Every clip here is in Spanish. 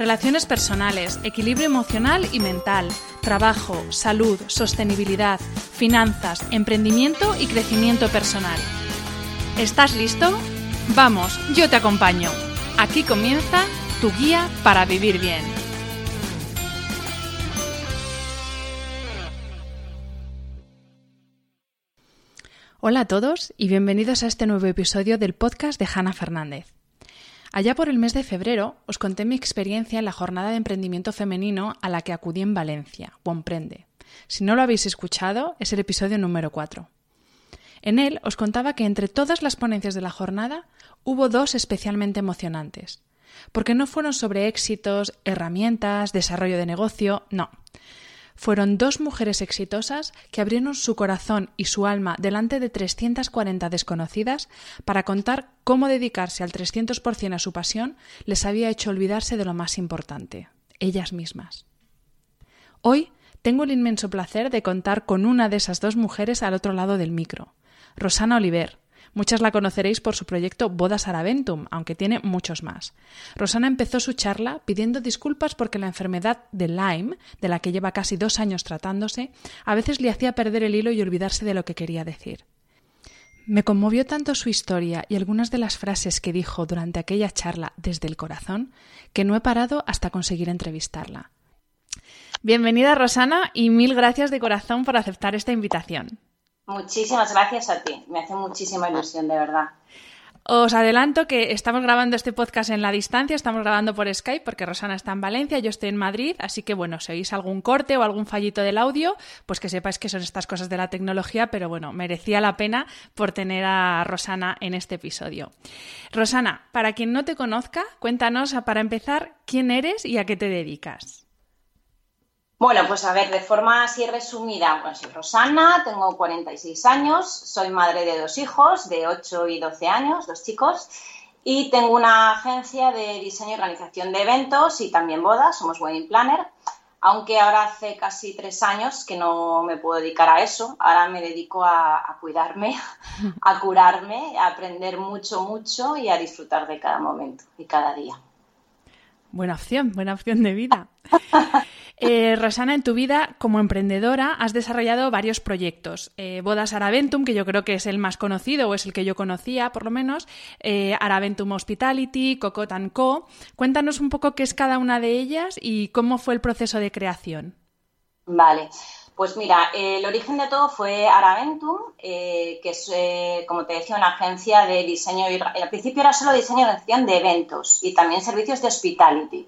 Relaciones personales, equilibrio emocional y mental, trabajo, salud, sostenibilidad, finanzas, emprendimiento y crecimiento personal. ¿Estás listo? Vamos, yo te acompaño. Aquí comienza tu guía para vivir bien. Hola a todos y bienvenidos a este nuevo episodio del podcast de Hanna Fernández. Allá por el mes de febrero os conté mi experiencia en la jornada de emprendimiento femenino a la que acudí en Valencia, Bomprende. Si no lo habéis escuchado, es el episodio número 4. En él os contaba que entre todas las ponencias de la jornada hubo dos especialmente emocionantes, porque no fueron sobre éxitos, herramientas, desarrollo de negocio, no fueron dos mujeres exitosas que abrieron su corazón y su alma delante de 340 desconocidas para contar cómo dedicarse al 300% a su pasión les había hecho olvidarse de lo más importante, ellas mismas. Hoy tengo el inmenso placer de contar con una de esas dos mujeres al otro lado del micro, Rosana Oliver, Muchas la conoceréis por su proyecto Bodas Araventum, aunque tiene muchos más. Rosana empezó su charla pidiendo disculpas porque la enfermedad de Lyme, de la que lleva casi dos años tratándose, a veces le hacía perder el hilo y olvidarse de lo que quería decir. Me conmovió tanto su historia y algunas de las frases que dijo durante aquella charla desde el corazón que no he parado hasta conseguir entrevistarla. Bienvenida Rosana y mil gracias de corazón por aceptar esta invitación. Muchísimas gracias a ti. Me hace muchísima ilusión, de verdad. Os adelanto que estamos grabando este podcast en la distancia, estamos grabando por Skype porque Rosana está en Valencia, yo estoy en Madrid, así que bueno, si oís algún corte o algún fallito del audio, pues que sepáis que son estas cosas de la tecnología, pero bueno, merecía la pena por tener a Rosana en este episodio. Rosana, para quien no te conozca, cuéntanos para empezar quién eres y a qué te dedicas. Bueno, pues a ver, de forma así resumida, bueno, soy Rosana, tengo 46 años, soy madre de dos hijos, de 8 y 12 años, dos chicos, y tengo una agencia de diseño y organización de eventos y también bodas, somos Wedding Planner, aunque ahora hace casi tres años que no me puedo dedicar a eso, ahora me dedico a, a cuidarme, a curarme, a aprender mucho, mucho y a disfrutar de cada momento y cada día. Buena opción, buena opción de vida. Eh, Rosana, en tu vida como emprendedora has desarrollado varios proyectos. Eh, Bodas Araventum, que yo creo que es el más conocido o es el que yo conocía por lo menos, eh, Araventum Hospitality, Cocot Co. Cuéntanos un poco qué es cada una de ellas y cómo fue el proceso de creación. Vale. Pues mira, el origen de todo fue Araventum, que es, como te decía, una agencia de diseño. Y, al principio era solo diseño y de eventos y también servicios de hospitality.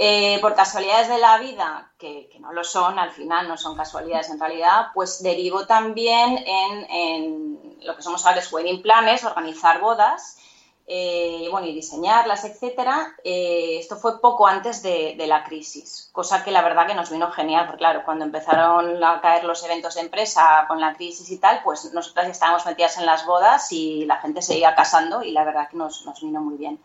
Eh, por casualidades de la vida, que, no lo son, al final no son casualidades en realidad, pues derivo también en, lo que somos ahora es wedding planners, organizar bodas, eh, bueno, y diseñarlas, etcétera. Eh, esto fue poco antes de, la crisis, cosa que la verdad que nos vino genial, porque claro, cuando empezaron a caer los eventos de empresa con la crisis y tal, pues nosotras estábamos metidas en las bodas y la gente se iba casando y la verdad que nos vino muy bien.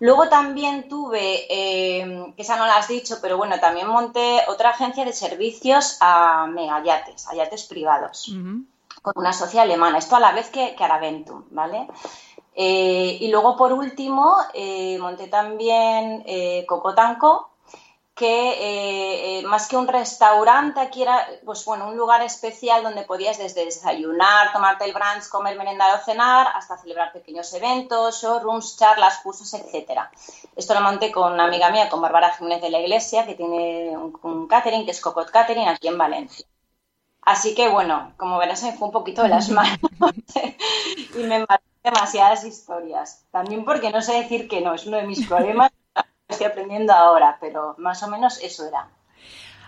Luego también tuve, eh, que esa no la has dicho, pero bueno, también monté otra agencia de servicios a megayates, a yates privados. con una socia alemana. Esto a la vez que, que Araventum, ¿vale? Eh, y luego, por último, eh, monté también Cocotanco, que más que un restaurante, aquí era pues, bueno, un lugar especial donde podías desde desayunar, tomarte el brunch, comer, merendar o cenar, hasta celebrar pequeños eventos, showrooms, charlas, cursos, etc. Esto lo monté con una amiga mía, con Bárbara Jiménez de la Iglesia, que tiene un, un catering, que es Cocot Catering, aquí en Valencia. Así que, bueno, como verás, me fue un poquito de las manos y me demasiadas historias. También porque no sé decir que no, es uno de mis problemas estoy aprendiendo ahora, pero más o menos eso era.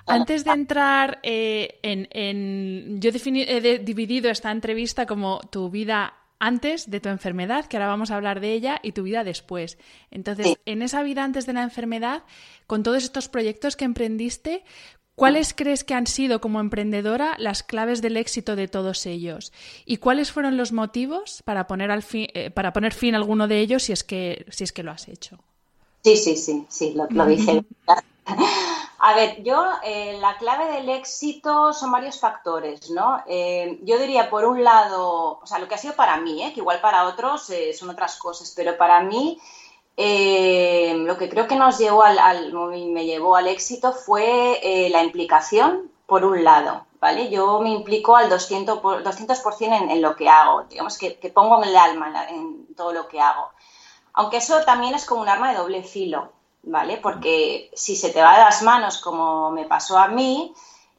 Antes de entrar eh, en, Yo he dividido esta entrevista como tu vida antes de tu enfermedad, que ahora vamos a hablar de ella, y tu vida después. Entonces, en esa vida antes de la enfermedad, con todos estos proyectos que emprendiste, ¿Cuáles crees que han sido como emprendedora las claves del éxito de todos ellos? ¿Y cuáles fueron los motivos para poner, al fin, eh, para poner fin a alguno de ellos si es que, si es que lo has hecho? Sí, sí, sí, sí, lo, dije. A ver, yo, eh, la clave del éxito son varios factores, ¿no? Eh, yo diría, por un lado, o sea, lo que ha sido para mí, que igual para otros son otras cosas, pero para mí eh, lo que creo que nos llevó al, me llevó al éxito fue eh, la implicación, por un lado, ¿vale? Yo me implico al 200%, 200 en, en, lo que hago, digamos que, pongo el alma en, todo lo que hago. Aunque eso también es como un arma de doble filo, ¿vale? Porque si se te va de las manos como me pasó a mí,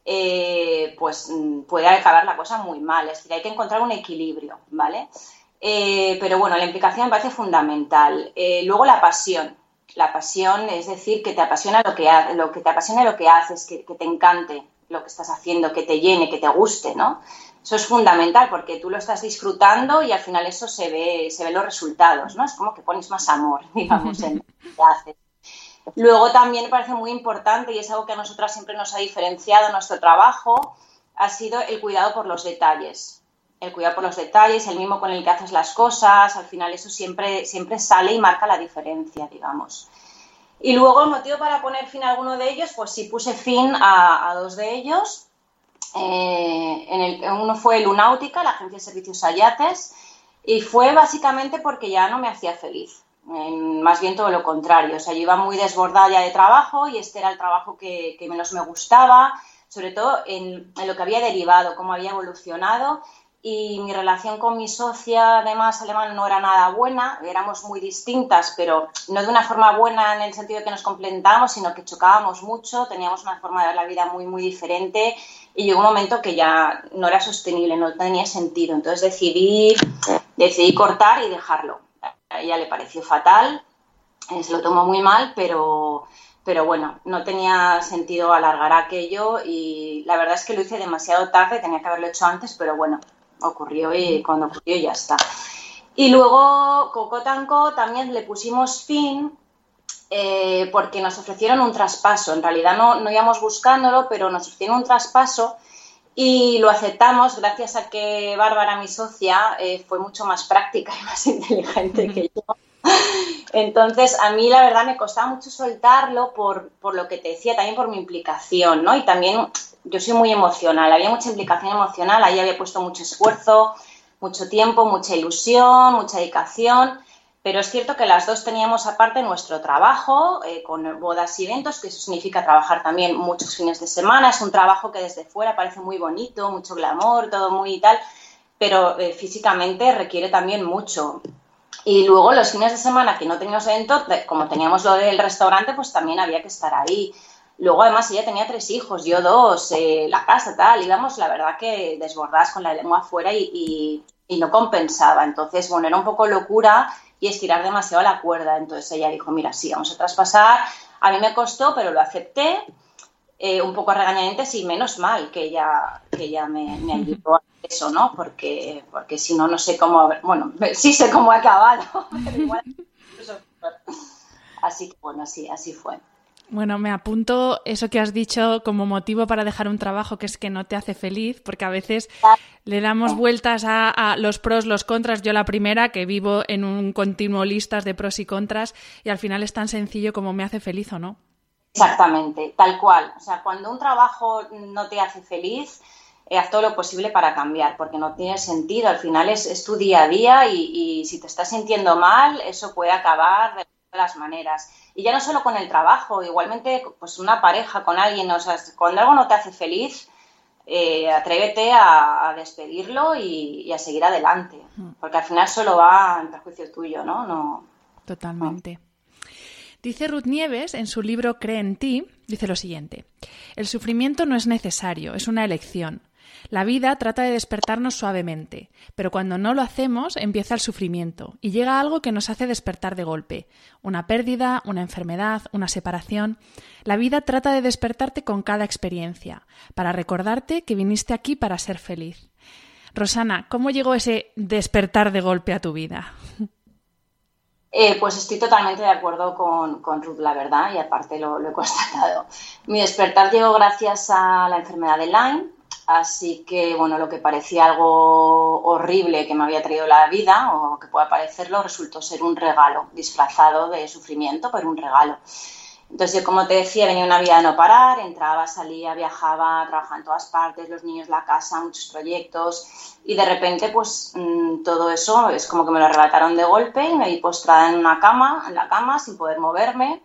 eh, pues mm, puede acabar la cosa muy mal. Es decir, hay que encontrar un equilibrio, ¿vale? Eh, pero bueno, la implicación me parece fundamental. Eh, luego la pasión. La pasión es decir, que te apasiona lo que, lo que te apasiona lo que haces, que, te encante lo que estás haciendo, que te llene, que te guste, ¿no? Eso es fundamental porque tú lo estás disfrutando y al final eso se ve, se ve los resultados, ¿no? Es como que pones más amor, digamos, en lo que haces. Luego también me parece muy importante y es algo que a nosotras siempre nos ha diferenciado en nuestro trabajo, ha sido el cuidado por los detalles el cuidado por los detalles, el mismo con el que haces las cosas, al final eso siempre, siempre sale y marca la diferencia, digamos. Y luego el motivo para poner fin a alguno de ellos, pues sí puse fin a, dos de ellos. En el, uno fue Lunáutica, la agencia de servicios Ayates, y fue básicamente porque ya no me hacía feliz. más bien todo lo contrario. O sea, yo iba muy desbordada ya de trabajo y este era el trabajo que, menos me gustaba, sobre todo en, en, lo que había derivado, cómo había evolucionado y mi relación con mi socia, además alemana, no era nada buena, éramos muy distintas, pero no de una forma buena en el sentido de que nos complementábamos, sino que chocábamos mucho, teníamos una forma de ver la vida muy, muy diferente y llegó un momento que ya no era sostenible, no tenía sentido. Entonces decidí, decidí cortar y dejarlo. A ella le pareció fatal, eh, se lo tomó muy mal, pero, pero bueno, no tenía sentido alargar aquello y la verdad es que lo hice demasiado tarde, tenía que haberlo hecho antes, pero bueno, ocurrió y cuando ocurrió ya está. Y luego Cocotanco también le pusimos fin eh, porque nos ofrecieron un traspaso. En realidad no, no íbamos buscándolo, pero nos ofrecieron un traspaso y lo aceptamos gracias a que Bárbara, mi socia, eh, fue mucho más práctica y más inteligente que yo. Entonces, a mí la verdad me costaba mucho soltarlo por, por, lo que te decía, también por mi implicación, ¿no? Y también yo soy muy emocional, había mucha implicación emocional, ahí había puesto mucho esfuerzo, mucho tiempo, mucha ilusión, mucha dedicación, pero es cierto que las dos teníamos aparte nuestro trabajo eh, con bodas y eventos, que eso significa trabajar también muchos fines de semana, es un trabajo que desde fuera parece muy bonito, mucho glamour, todo muy y tal, pero eh, físicamente requiere también mucho. Y luego los fines de semana que no teníamos evento, como teníamos lo del restaurante, pues también había que estar ahí. Luego, además, ella tenía tres hijos, yo dos, eh, la casa, tal, íbamos, la verdad, que desbordadas con la lengua afuera y, no compensaba. Entonces, bueno, era un poco locura y estirar demasiado la cuerda. Entonces ella dijo, mira, sí, vamos a traspasar. A mí me costó, pero lo acepté. Eh, un poco regañadientes y menos mal que ella, que ella me, ayudó a eso, ¿no? Porque, porque si no, no sé cómo, bueno, sí sé cómo ha acabado, así que bueno, así, así fue. Bueno, me apunto eso que has dicho como motivo para dejar un trabajo que es que no te hace feliz, porque a veces le damos vueltas a, los pros, los contras. Yo la primera, que vivo en un continuo listas de pros y contras, y al final es tan sencillo como me hace feliz o no. Exactamente, tal cual. O sea, cuando un trabajo no te hace feliz, eh, haz todo lo posible para cambiar, porque no tiene sentido. Al final es, tu día a día y, si te estás sintiendo mal, eso puede acabar de las maneras. Y ya no solo con el trabajo, igualmente pues una pareja con alguien, o sea, cuando algo no te hace feliz, eh, atrévete a, despedirlo y, a seguir adelante, porque al final solo va en perjuicio tuyo, ¿no? no Totalmente. Dice Ruth Nieves en su libro Cree en ti, dice lo siguiente, el sufrimiento no es necesario, es una elección. La vida trata de despertarnos suavemente, pero cuando no lo hacemos empieza el sufrimiento y llega algo que nos hace despertar de golpe. Una pérdida, una enfermedad, una separación. La vida trata de despertarte con cada experiencia, para recordarte que viniste aquí para ser feliz. Rosana, ¿cómo llegó ese despertar de golpe a tu vida? Eh, pues estoy totalmente de acuerdo con, Ruth, la verdad, y aparte lo, he constatado. Mi despertar llegó gracias a la enfermedad de Lyme, así que, bueno, lo que parecía algo horrible que me había traído la vida, o que pueda parecerlo, resultó ser un regalo, disfrazado de sufrimiento, pero un regalo. Entonces, como te decía, venía una vida de no parar, entraba, salía, viajaba, trabajaba en todas partes, los niños, la casa, muchos proyectos, y de repente, pues mm, todo eso es como que me lo arrebataron de golpe y me vi postrada en una cama, en la cama, sin poder moverme,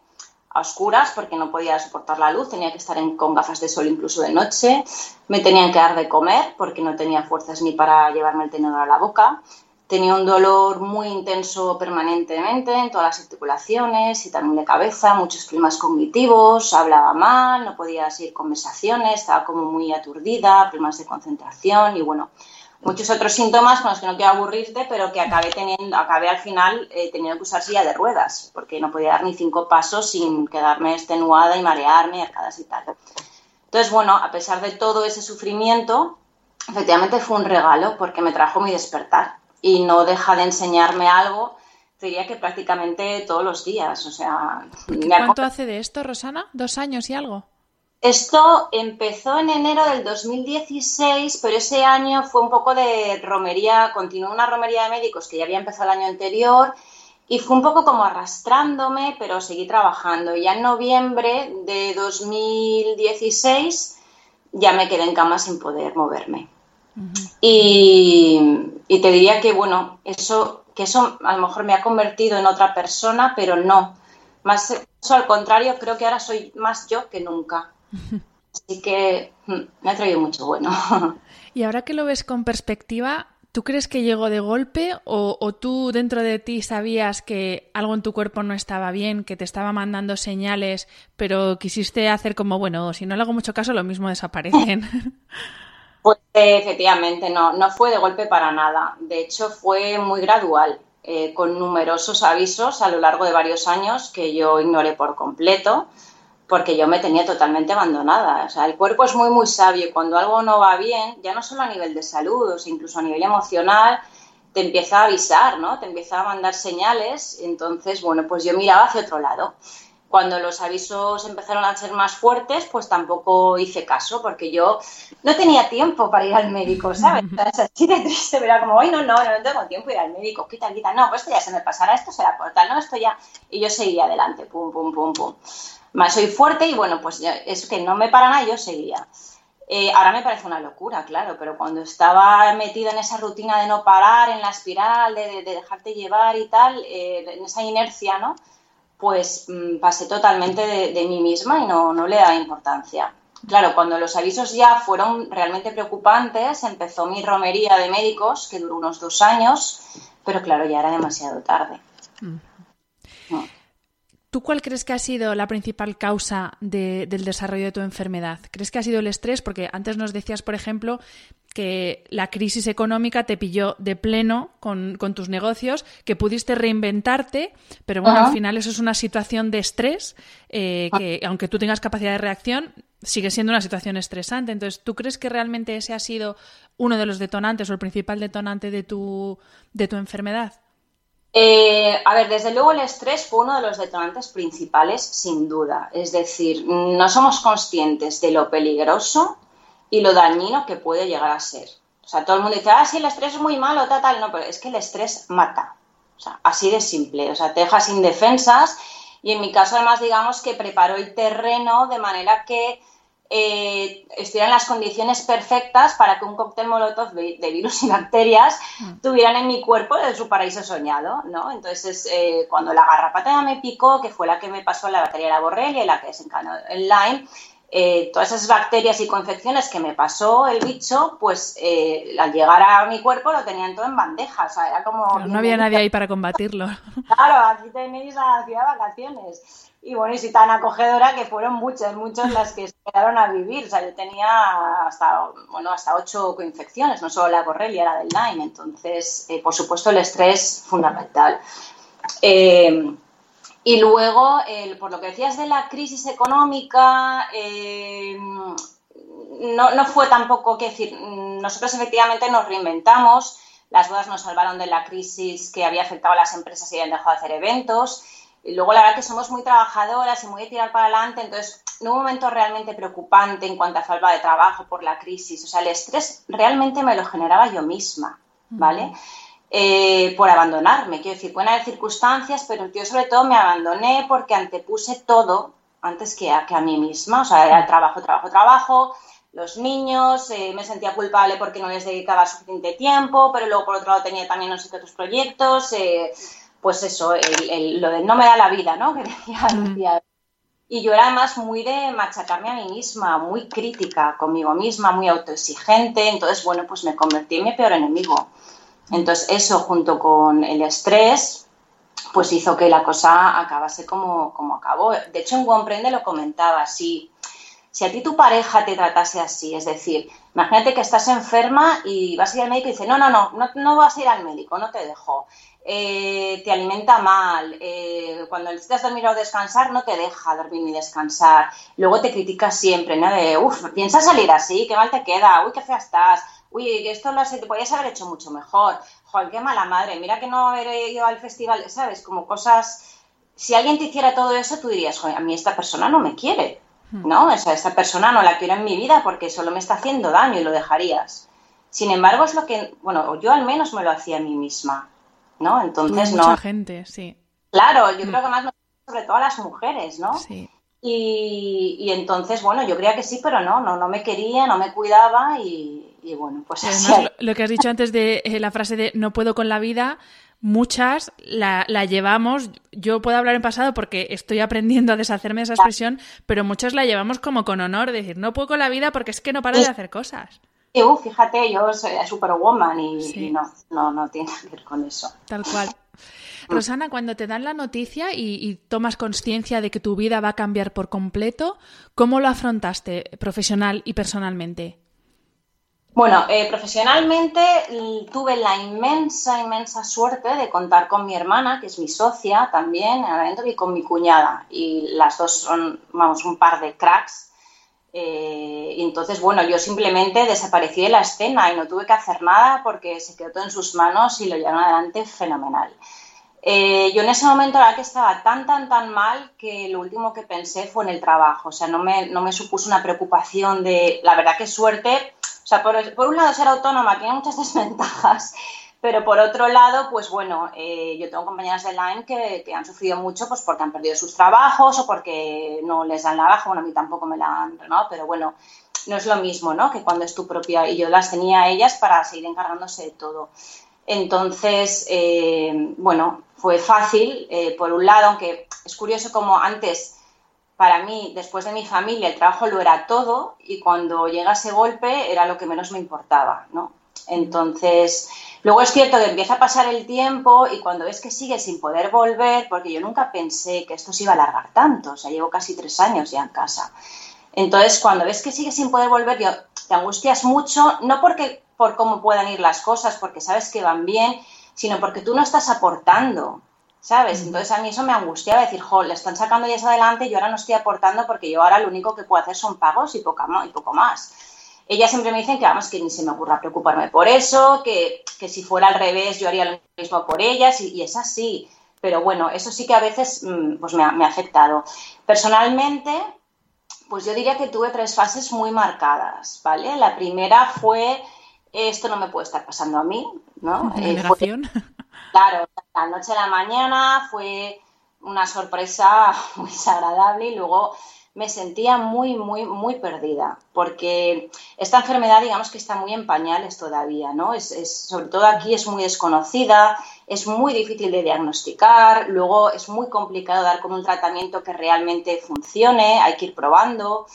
a oscuras, porque no podía soportar la luz, tenía que estar con gafas de sol incluso de noche, me tenían que dar de comer porque no tenía fuerzas ni para llevarme el tenedor a la boca, Tenía un dolor muy intenso permanentemente en todas las articulaciones y también de cabeza, muchos problemas cognitivos, hablaba mal, no podía seguir conversaciones, estaba como muy aturdida, problemas de concentración y bueno, muchos otros síntomas con los que no quiero aburrirte, pero que acabé teniendo, acabé al final eh, teniendo que usar silla de ruedas, porque no podía dar ni cinco pasos sin quedarme extenuada y marearme, arcadas y tal. Entonces, bueno, a pesar de todo ese sufrimiento, efectivamente fue un regalo porque me trajo mi despertar y no deja de enseñarme algo, diría que prácticamente todos los días. O sea, ¿Cuánto hace de esto, Rosana? ¿Dos años y algo? Esto empezó en enero del 2016, pero ese año fue un poco de romería, continuó una romería de médicos que ya había empezado el año anterior y fue un poco como arrastrándome, pero seguí trabajando. Y ya en noviembre de 2016 ya me quedé en cama sin poder moverme y, te diría que, bueno, eso, que eso a lo mejor me ha convertido en otra persona, pero no. Más eso al contrario, creo que ahora soy más yo que nunca. Así que mm, me ha traído mucho bueno. Y ahora que lo ves con perspectiva, ¿tú crees que llegó de golpe o, o, tú dentro de ti sabías que algo en tu cuerpo no estaba bien, que te estaba mandando señales, pero quisiste hacer como, bueno, si no le hago mucho caso, lo mismo desaparecen? Pues efectivamente, no, no fue de golpe para nada. De hecho, fue muy gradual, eh, con numerosos avisos a lo largo de varios años que yo ignoré por completo, porque yo me tenía totalmente abandonada. O sea, el cuerpo es muy, muy sabio y cuando algo no va bien, ya no solo a nivel de salud, o incluso a nivel emocional, te empieza a avisar, ¿no? Te empieza a mandar señales. Entonces, bueno, pues yo miraba hacia otro lado cuando los avisos empezaron a ser más fuertes, pues tampoco hice caso, porque yo no tenía tiempo para ir al médico, ¿sabes? Es así de triste, era como, ay, no, no, no tengo tiempo ir al médico, quita, quita, no, pues esto ya se me pasará, esto será por tal, no, esto ya. Y yo seguía adelante, pum, pum, pum, pum. Más soy fuerte y bueno, pues es que no me para nada, yo seguía. Eh, ahora me parece una locura, claro, pero cuando estaba metida en esa rutina de no parar, en la espiral, de, dejarte llevar y tal, eh, en esa inercia, ¿no? pues mm, pasé totalmente de, mí misma y no, no le da importancia. Claro, cuando los avisos ya fueron realmente preocupantes, empezó mi romería de médicos, que duró unos dos años, pero claro, ya era demasiado tarde. ¿Tú cuál crees que ha sido la principal causa del desarrollo de tu enfermedad? ¿Crees que ha sido el estrés? Porque antes nos decías, por ejemplo, que la crisis económica te pilló de pleno con, tus negocios, que pudiste reinventarte, pero bueno, al final eso es una situación de estrés eh, que, aunque tú tengas capacidad de reacción, sigue siendo una situación estresante. Entonces, ¿tú crees que realmente ese ha sido uno de los detonantes o el principal detonante de tu, de tu enfermedad? Eh, a ver, desde luego el estrés fue uno de los detonantes principales, sin duda. Es decir, no somos conscientes de lo peligroso y lo dañino que puede llegar a ser. O sea, todo el mundo dice, ah, sí, el estrés es muy malo, tal, tal. No, pero es que el estrés mata. O sea, así de simple. O sea, te deja sin defensas y en mi caso además digamos que preparó el terreno de manera que eh, estuvieran las condiciones perfectas para que un cóctel molotov de, virus y bacterias mm. tuvieran en mi cuerpo de su paraíso soñado, ¿no? Entonces, eh, cuando la garrapata me picó, que fue la que me pasó la bacteria de la borrelia y la que desencadenó el Lyme, eh, todas esas bacterias y coinfecciones que me pasó el bicho, pues eh, al llegar a mi cuerpo lo tenían todo en bandeja. O sea, era como. no había nadie ahí para combatirlo. Claro, aquí tenéis la ciudad de vacaciones. Y bueno, y si tan acogedora que fueron muchas, muchas las que se quedaron a vivir. O sea, yo tenía hasta, bueno, hasta ocho coinfecciones, no solo la borrelia, la del Lyme. Entonces, eh, por supuesto, el estrés fundamental. Eh, y luego, por lo que decías de la crisis económica, eh, no, no, fue tampoco que decir, nosotros efectivamente nos reinventamos, las bodas nos salvaron de la crisis que había afectado a las empresas y habían dejado de hacer eventos. Y luego, la verdad que somos muy trabajadoras y muy de tirar para adelante, entonces no un momento realmente preocupante en cuanto a falta de trabajo por la crisis. O sea, el estrés realmente me lo generaba yo misma, ¿vale? Eh, por abandonarme. Quiero decir, pueden haber circunstancias, pero yo sobre todo me abandoné porque antepuse todo antes que a, que a mí misma. O sea, era el trabajo, trabajo, trabajo, los niños, eh, me sentía culpable porque no les dedicaba suficiente tiempo, pero luego por otro lado tenía también otros proyectos. Eh, pues eso, lo de no me da la vida, ¿no? Que decía, Y yo era además muy de machacarme a mí misma, muy crítica conmigo misma, muy autoexigente. Entonces, bueno, pues me convertí en mi peor enemigo. Entonces eso junto con el estrés pues hizo que la cosa acabase como, como acabó. De hecho en Comprende lo comentaba, si, si a ti tu pareja te tratase así, es decir, imagínate que estás enferma y vas a ir al médico y dice, no, no, no, no, vas a ir al médico, no te dejo. Eh, te alimenta mal, eh, cuando necesitas dormir o descansar, no te deja dormir ni descansar. Luego te critica siempre, ¿no? De, uff, piensas salir así, qué mal te queda, uy, qué fea estás, uy, que esto lo te podías haber hecho mucho mejor, joder, qué mala madre, mira que no he ido al festival, ¿sabes? Como cosas, si alguien te hiciera todo eso, tú dirías, joder, a mí esta persona no me quiere, hmm. ¿no? O sea, esta persona no la quiero en mi vida porque solo me está haciendo daño y lo dejarías. Sin embargo, es lo que, bueno, yo al menos me lo hacía a mí misma, ¿no? Entonces, Mucha gente, sí. Claro, yo hmm. creo que más sobre todo a las mujeres, ¿no? Sí. Y, entonces, bueno, yo creía que sí, pero no, no, no me quería, no me cuidaba y, bueno, pues así. lo, que has dicho antes de eh, la frase de no puedo con la vida, muchas la, llevamos, yo puedo hablar en pasado porque estoy aprendiendo a deshacerme de esa expresión, pero muchas la llevamos como con honor, decir, no puedo con la vida porque es que no paro de hacer cosas. Uh, fíjate, yo soy superwoman y, y no, no, no tiene que ver con eso. Tal cual. Rosana, cuando te dan la noticia y, tomas conciencia de que tu vida va a cambiar por completo, ¿cómo lo afrontaste profesional y personalmente? Bueno, eh, profesionalmente tuve la inmensa, inmensa suerte de contar con mi hermana, que es mi socia también, y con mi cuñada. Y las dos son, vamos, un par de cracks. Eh, y entonces, bueno, yo simplemente desaparecí de la escena y no tuve que hacer nada porque se quedó todo en sus manos y lo llevaron adelante fenomenal. Eh, yo en ese momento, la que estaba tan, tan, tan mal que lo último que pensé fue en el trabajo. O sea, no me, no me supuso una preocupación de, la verdad que suerte. O sea, por, un lado ser autónoma tiene muchas desventajas, pero por otro lado, pues bueno, eh, yo tengo compañeras de Line que, que, han sufrido mucho pues porque han perdido sus trabajos o porque no les dan la baja. Bueno, a mí tampoco me la han renovado, pero bueno, no es lo mismo, ¿no? Que cuando es tu propia. Y yo las tenía a ellas para seguir encargándose de todo. Entonces, eh, bueno, fue fácil, eh, por un lado, aunque es curioso como antes, para mí, después de mi familia, el trabajo lo era todo y cuando llega ese golpe era lo que menos me importaba, ¿no? Entonces, luego es cierto que empieza a pasar el tiempo y cuando ves que sigue sin poder volver, porque yo nunca pensé que esto se iba a alargar tanto, o sea, llevo casi tres años ya en casa. Entonces, cuando ves que sigue sin poder volver, te angustias mucho, no porque por cómo puedan ir las cosas, porque sabes que van bien, sino porque tú no estás aportando, ¿sabes? Entonces a mí eso me angustiaba decir, jo, le están sacando ya adelante y yo ahora no estoy aportando porque yo ahora lo único que puedo hacer son pagos y, poco, y poco más. Ellas siempre me dicen que vamos, que ni se me ocurra preocuparme por eso, que, si fuera al revés yo haría lo mismo por ellas y, es así. Pero bueno, eso sí que a veces mm, pues me ha afectado. Personalmente, pues yo diría que tuve tres fases muy marcadas, ¿vale? La primera fue esto no me puede estar pasando a mí, ¿no? Eh, claro, la noche a la mañana fue una sorpresa muy desagradable y luego me sentía muy, muy, muy perdida, porque esta enfermedad, digamos que está muy en pañales todavía, ¿no? Es, sobre todo aquí es muy desconocida, es muy difícil de diagnosticar, luego es muy complicado dar con un tratamiento que realmente funcione, hay que ir probando.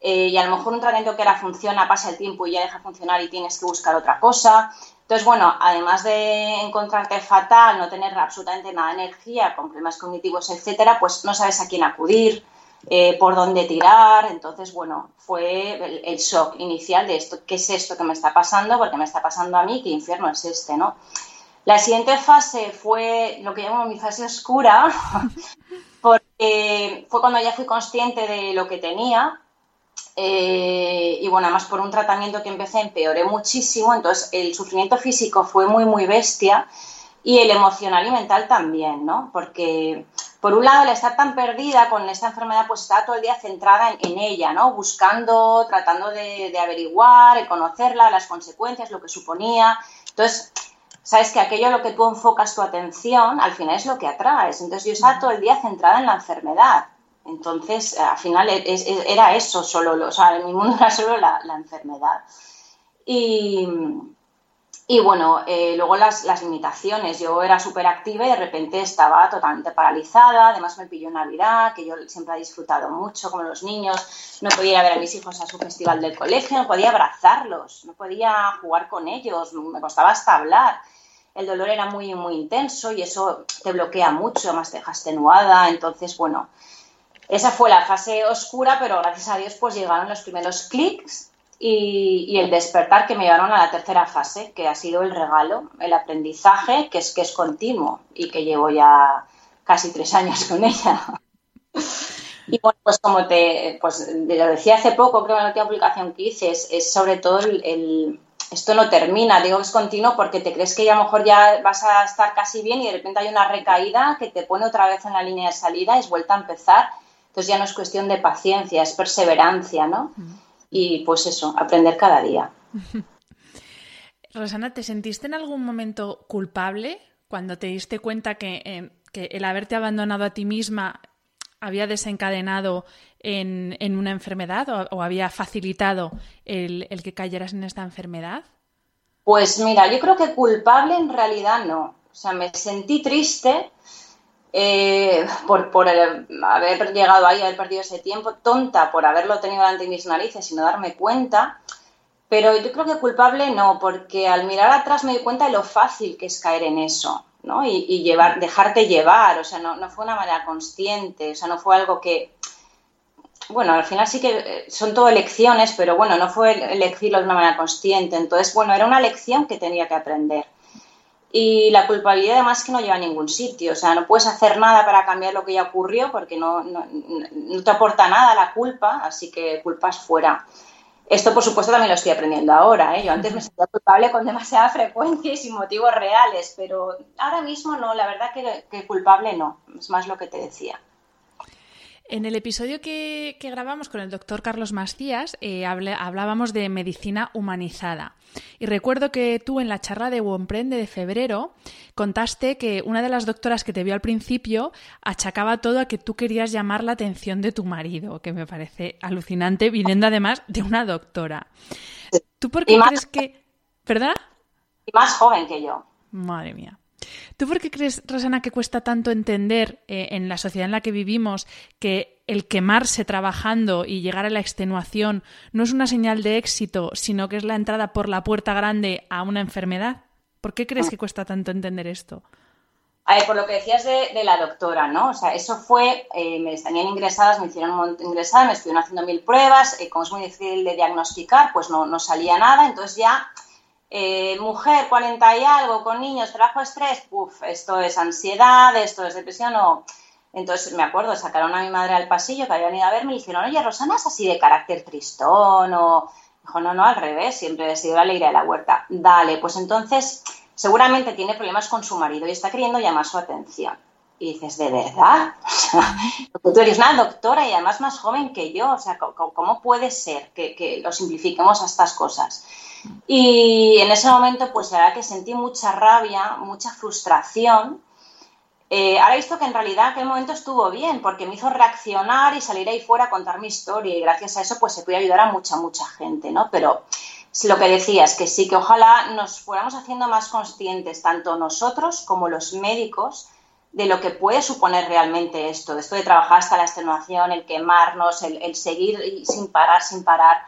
Eh, y a lo mejor un tratamiento que ahora funciona, pasa el tiempo y ya deja de funcionar y tienes que buscar otra cosa. Entonces, bueno, además de encontrarte fatal, no tener absolutamente nada de energía, con problemas cognitivos, etcétera, pues no sabes a quién acudir, eh, por dónde tirar. Entonces, bueno, fue el, shock inicial de esto, ¿qué es esto que me está pasando? Porque me está pasando a mí, qué infierno es este, ¿no? La siguiente fase fue lo que llamo mi fase oscura, porque fue cuando ya fui consciente de lo que tenía, eh, y bueno, además por un tratamiento que empecé empeoré muchísimo, entonces el sufrimiento físico fue muy, muy bestia y el emocional y mental también, ¿no? Porque por un lado, al estar tan perdida con esta enfermedad, pues estaba todo el día centrada en, ella, ¿no? Buscando, tratando de, de, averiguar, de conocerla, las consecuencias, lo que suponía. Entonces, sabes que aquello a lo que tú enfocas tu atención, al final es lo que atraes. Entonces, yo estaba todo el día centrada en la enfermedad. Entonces, al final era eso solo, o sea, en mi mundo era solo la, enfermedad. Y, bueno, eh, luego las, limitaciones. Yo era súper activa y de repente estaba totalmente paralizada. Además, me pilló Navidad, que yo siempre he disfrutado mucho, como los niños. No podía ir a ver a mis hijos a su festival del colegio, no podía abrazarlos, no podía jugar con ellos, me costaba hasta hablar. El dolor era muy, muy intenso y eso te bloquea mucho, además te deja extenuada. Entonces, bueno, esa fue la fase oscura, pero gracias a Dios pues llegaron los primeros clics y, el despertar que me llevaron a la tercera fase, que ha sido el regalo, el aprendizaje, que es que es continuo y que llevo ya casi tres años con ella. Y bueno, pues como te pues, lo decía hace poco, creo en la última publicación que hice, es, sobre todo el, esto no termina, digo que es continuo porque te crees que ya a lo mejor ya vas a estar casi bien y de repente hay una recaída que te pone otra vez en la línea de salida, es vuelta a empezar entonces ya no es cuestión de paciencia, es perseverancia, ¿no? Y pues eso, aprender cada día. Rosana, ¿te sentiste en algún momento culpable cuando te diste cuenta que, eh, el haberte abandonado a ti misma había desencadenado en, una enfermedad o, había facilitado el, el, que cayeras en esta enfermedad? Pues mira, yo creo que culpable en realidad no. O sea, me sentí triste eh, por, por haber llegado ahí, haber perdido ese tiempo, tonta por haberlo tenido delante de mis narices y no darme cuenta. Pero yo creo que culpable no, porque al mirar atrás me di cuenta de lo fácil que es caer en eso, ¿no? Y, llevar, dejarte llevar, o sea, no, no, fue una manera consciente, o sea, no fue algo que. Bueno, al final sí que eh, son todo elecciones, pero bueno, no fue elegirlo de una manera consciente. Entonces, bueno, era una lección que tenía que aprender. Y la culpabilidad además que no lleva a ningún sitio, o sea, no puedes hacer nada para cambiar lo que ya ocurrió porque no, no, te aporta nada la culpa, así que culpas fuera. Esto, por supuesto, también lo estoy aprendiendo ahora. ¿eh? Yo antes me sentía culpable con demasiada frecuencia y sin motivos reales, pero ahora mismo no, la verdad que, que culpable no, es más lo que te decía. En el episodio que, grabamos con el doctor Carlos Macías eh, hablábamos de medicina humanizada. Y recuerdo que tú en la charla de Womprende de febrero contaste que una de las doctoras que te vio al principio achacaba todo a que tú querías llamar la atención de tu marido, que me parece alucinante, viniendo además de una doctora. ¿Tú por qué crees que... ¿Verdad? Y más joven que yo. Madre mía. ¿Tú por qué crees, Rosana, que cuesta tanto entender eh, en la sociedad en la que vivimos que el quemarse trabajando y llegar a la extenuación no es una señal de éxito, sino que es la entrada por la puerta grande a una enfermedad? ¿Por qué crees que cuesta tanto entender esto? A ver, por lo que decías de, la doctora, ¿no? O sea, eso fue, eh, me estarían ingresadas, me hicieron ingresar, me estuvieron haciendo mil pruebas, eh, como es muy difícil de diagnosticar, pues no, no salía nada, entonces ya eh, mujer, 40 y algo, con niños, trabajo, estrés, uff, esto es ansiedad, esto es depresión o... Entonces me acuerdo, sacaron a mi madre al pasillo que habían ido a verme y dijeron, oye, Rosana es así de carácter tristón o... Dijo, no, no, al revés, siempre he sido la alegría de la huerta. Dale, pues entonces seguramente tiene problemas con su marido y está queriendo llamar su atención. Y dices, ¿de verdad? Tú eres una doctora y además más joven que yo. O sea, ¿cómo, puede ser que lo simplifiquemos a estas cosas? Y en ese momento, pues la verdad que sentí mucha rabia, mucha frustración, Eh, ahora he visto que en realidad aquel momento estuvo bien, porque me hizo reaccionar y salir ahí fuera a contar mi historia y gracias a eso pues se puede ayudar a mucha, mucha gente, ¿no? Pero lo que decías, que sí, que ojalá nos fuéramos haciendo más conscientes, tanto nosotros como los médicos, de lo que puede suponer realmente esto, esto de trabajar hasta la extenuación, el quemarnos, el, seguir sin parar, sin parar.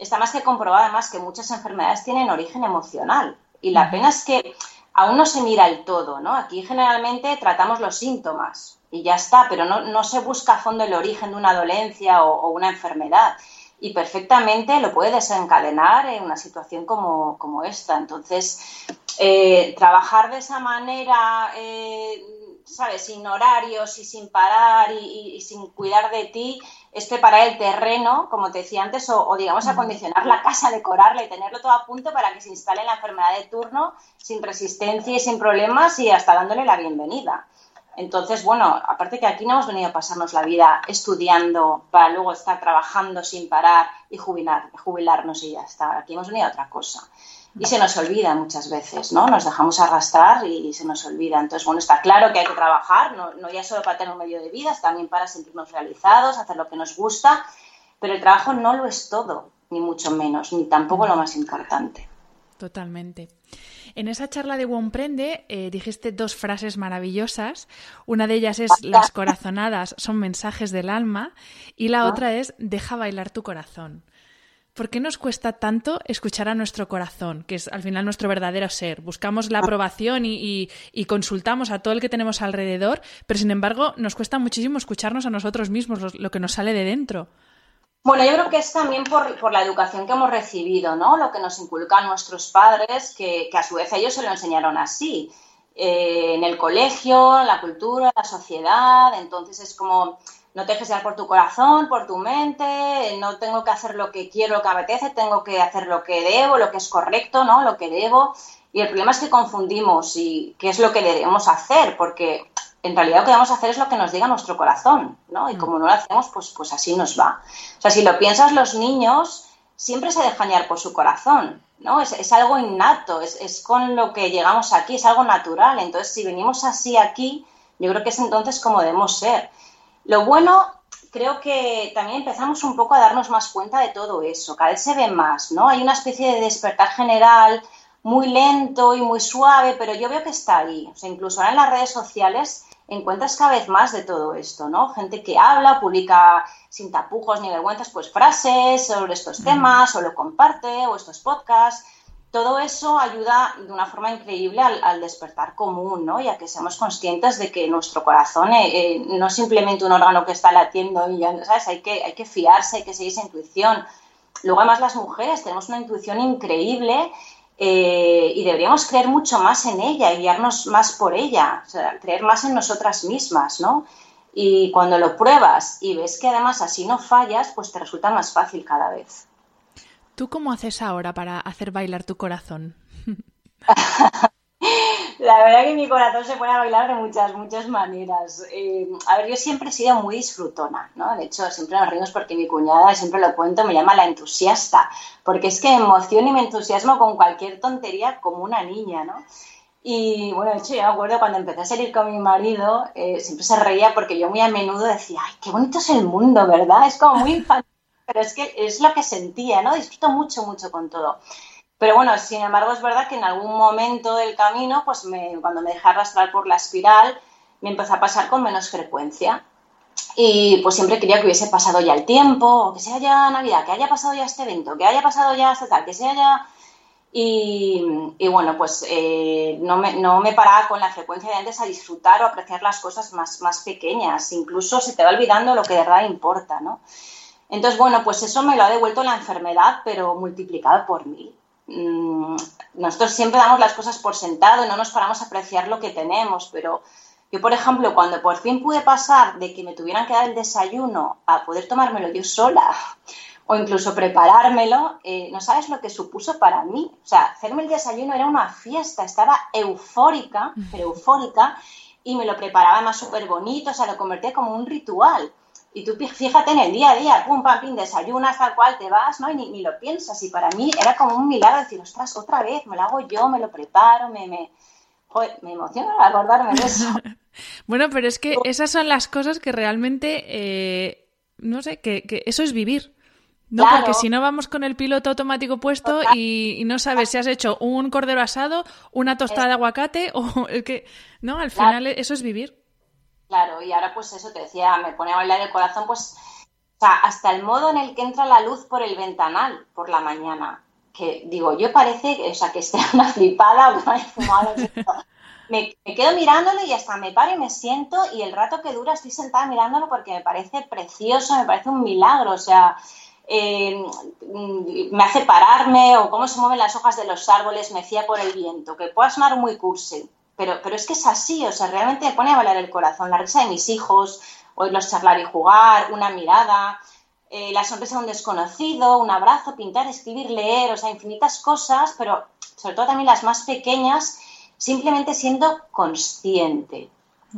Está más que comprobado además que muchas enfermedades tienen origen emocional y la pena es que aún no se mira el todo, ¿no? Aquí generalmente tratamos los síntomas y ya está, pero no, se busca a fondo el origen de una dolencia o una enfermedad y perfectamente lo puede desencadenar en una situación como, esta. Entonces, eh, trabajar de esa manera, eh, ¿sabes? Sin horarios y sin parar y, sin cuidar de ti, es preparar el terreno, como te decía antes, o, digamos acondicionar la casa, decorarla y tenerlo todo a punto para que se instale la enfermedad de turno sin resistencia y sin problemas y hasta dándole la bienvenida. Entonces, bueno, aparte que aquí no hemos venido a pasarnos la vida estudiando para luego estar trabajando sin parar y jubilar, jubilarnos y ya está. Aquí hemos venido a otra cosa. Y se nos olvida muchas veces, ¿no? Nos dejamos arrastrar y se nos olvida. Entonces, bueno, está claro que hay que trabajar, no, no ya solo para tener un medio de vida, también para sentirnos realizados, hacer lo que nos gusta, pero el trabajo no lo es todo, ni mucho menos, ni tampoco lo más importante. Totalmente. En esa charla de Womprende eh, dijiste dos frases maravillosas. Una de ellas es las corazonadas son mensajes del alma y la ah. otra es deja bailar tu corazón. ¿Por qué nos cuesta tanto escuchar a nuestro corazón, que es al final nuestro verdadero ser? Buscamos la ah. aprobación y, consultamos a todo el que tenemos alrededor, pero sin embargo nos cuesta muchísimo escucharnos a nosotros mismos, lo que nos sale de dentro. Bueno, yo creo que es también por, la educación que hemos recibido, ¿no? Lo que nos inculcan nuestros padres, que, a su vez ellos se lo enseñaron así. Eh, en el colegio, la cultura, la sociedad, entonces es como no te dejes llevar por tu corazón, por tu mente, no tengo que hacer lo que quiero, lo que apetece, tengo que hacer lo que debo, lo que es correcto, ¿no? Lo que debo. Y el problema es que confundimos y qué es lo que debemos hacer, porque en realidad lo que a hacer es lo que nos diga nuestro corazón, ¿no? Y como no lo hacemos, pues, pues así nos va. O sea, si lo piensas, los niños siempre se dejan llevar por su corazón, ¿no? Es, algo innato, es, con lo que llegamos aquí, es algo natural. Entonces, si venimos así aquí, yo creo que es entonces como debemos ser. Lo bueno, creo que también empezamos un poco a darnos más cuenta de todo eso, cada vez se ve más, ¿no? Hay una especie de despertar general muy lento y muy suave, pero yo veo que está ahí. O sea, incluso ahora en las redes sociales encuentras cada vez más de todo esto, ¿no? Gente que habla, publica sin tapujos ni vergüenzas, pues frases sobre estos temas, o lo comparte, o estos podcasts. Todo eso ayuda de una forma increíble al, despertar común, ¿no? Y a que seamos conscientes de que nuestro corazón eh, eh, no es simplemente un órgano que está latiendo y ya, ¿sabes? Hay que, hay que fiarse, hay que seguir esa intuición. Luego, además, las mujeres tenemos una intuición increíble eh, y deberíamos creer mucho más en ella y guiarnos más por ella, o sea, creer más en nosotras mismas, ¿no? Y cuando lo pruebas y ves que además así no fallas, pues te resulta más fácil cada vez. ¿Tú cómo haces ahora para hacer bailar tu corazón? La verdad que mi corazón se a bailar de muchas, muchas maneras. Eh, a ver, yo siempre he sido muy disfrutona, ¿no? De hecho, siempre nos rimos porque mi cuñada, siempre lo cuento, me llama la entusiasta, porque es que me y me entusiasmo con cualquier tontería como una niña, ¿no? Y bueno, de hecho, yo me acuerdo cuando empecé a salir con mi marido, eh, siempre se reía porque yo muy a menudo decía, ay, qué bonito es el mundo, ¿verdad? Es como muy infantil, pero es que es lo que sentía, ¿no? Disfruto mucho, mucho con todo. Pero bueno, sin embargo, es verdad que en algún momento del camino, pues cuando me dejé arrastrar por la espiral, me empezó a pasar con menos frecuencia. Y pues siempre quería que hubiese pasado ya el tiempo, o que sea ya Navidad, que haya pasado ya este evento, que haya pasado ya este tal, que sea ya... Y, bueno, pues eh, no, me, no, me, paraba con la frecuencia de antes a disfrutar o apreciar las cosas más, más pequeñas. Incluso se te va olvidando lo que de verdad importa, ¿no? Entonces, bueno, pues eso me lo ha devuelto la enfermedad, pero multiplicado por mil. Mm, nosotros siempre damos las cosas por sentado y no nos paramos a apreciar lo que tenemos, pero yo, por ejemplo, cuando por fin pude pasar de que me tuvieran que dar el desayuno a poder tomármelo yo sola o incluso preparármelo, eh, no sabes lo que supuso para mí. O sea, hacerme el desayuno era una fiesta, estaba eufórica, pero eufórica, y me lo preparaba además súper bonito, o sea, lo convertía como un ritual. Y tú fíjate en el día a día, pum, pam, pim, desayunas, tal cual, te vas, ¿no? Y ni, lo piensas. Y para mí era como un milagro decir, ostras, otra vez, me lo hago yo, me lo preparo, me, me, me emociona acordarme de eso. Bueno, pero es que esas son las cosas que realmente, eh, no sé, que, eso es vivir. No, porque si no vamos con el piloto automático puesto y, no sabes si has hecho un cordero asado, una tostada de aguacate o el que... No, al final eso es vivir. Claro, y ahora pues eso te decía, me pone a bailar el corazón, pues, o sea, hasta el modo en el que entra la luz por el ventanal por la mañana. Que digo, yo parece, o sea, que esté una flipada, me, me, quedo mirándolo y hasta me paro y me siento y el rato que dura estoy sentada mirándolo porque me parece precioso, me parece un milagro, o sea, eh, me hace pararme o cómo se mueven las hojas de los árboles, me fía por el viento, que pueda sonar muy cursi, pero, pero es que es así, o sea, realmente me pone a valer el corazón, la risa de mis hijos, oírlos charlar y jugar, una mirada, eh, la sonrisa de un desconocido, un abrazo, pintar, escribir, leer, o sea, infinitas cosas, pero sobre todo también las más pequeñas, simplemente siendo consciente.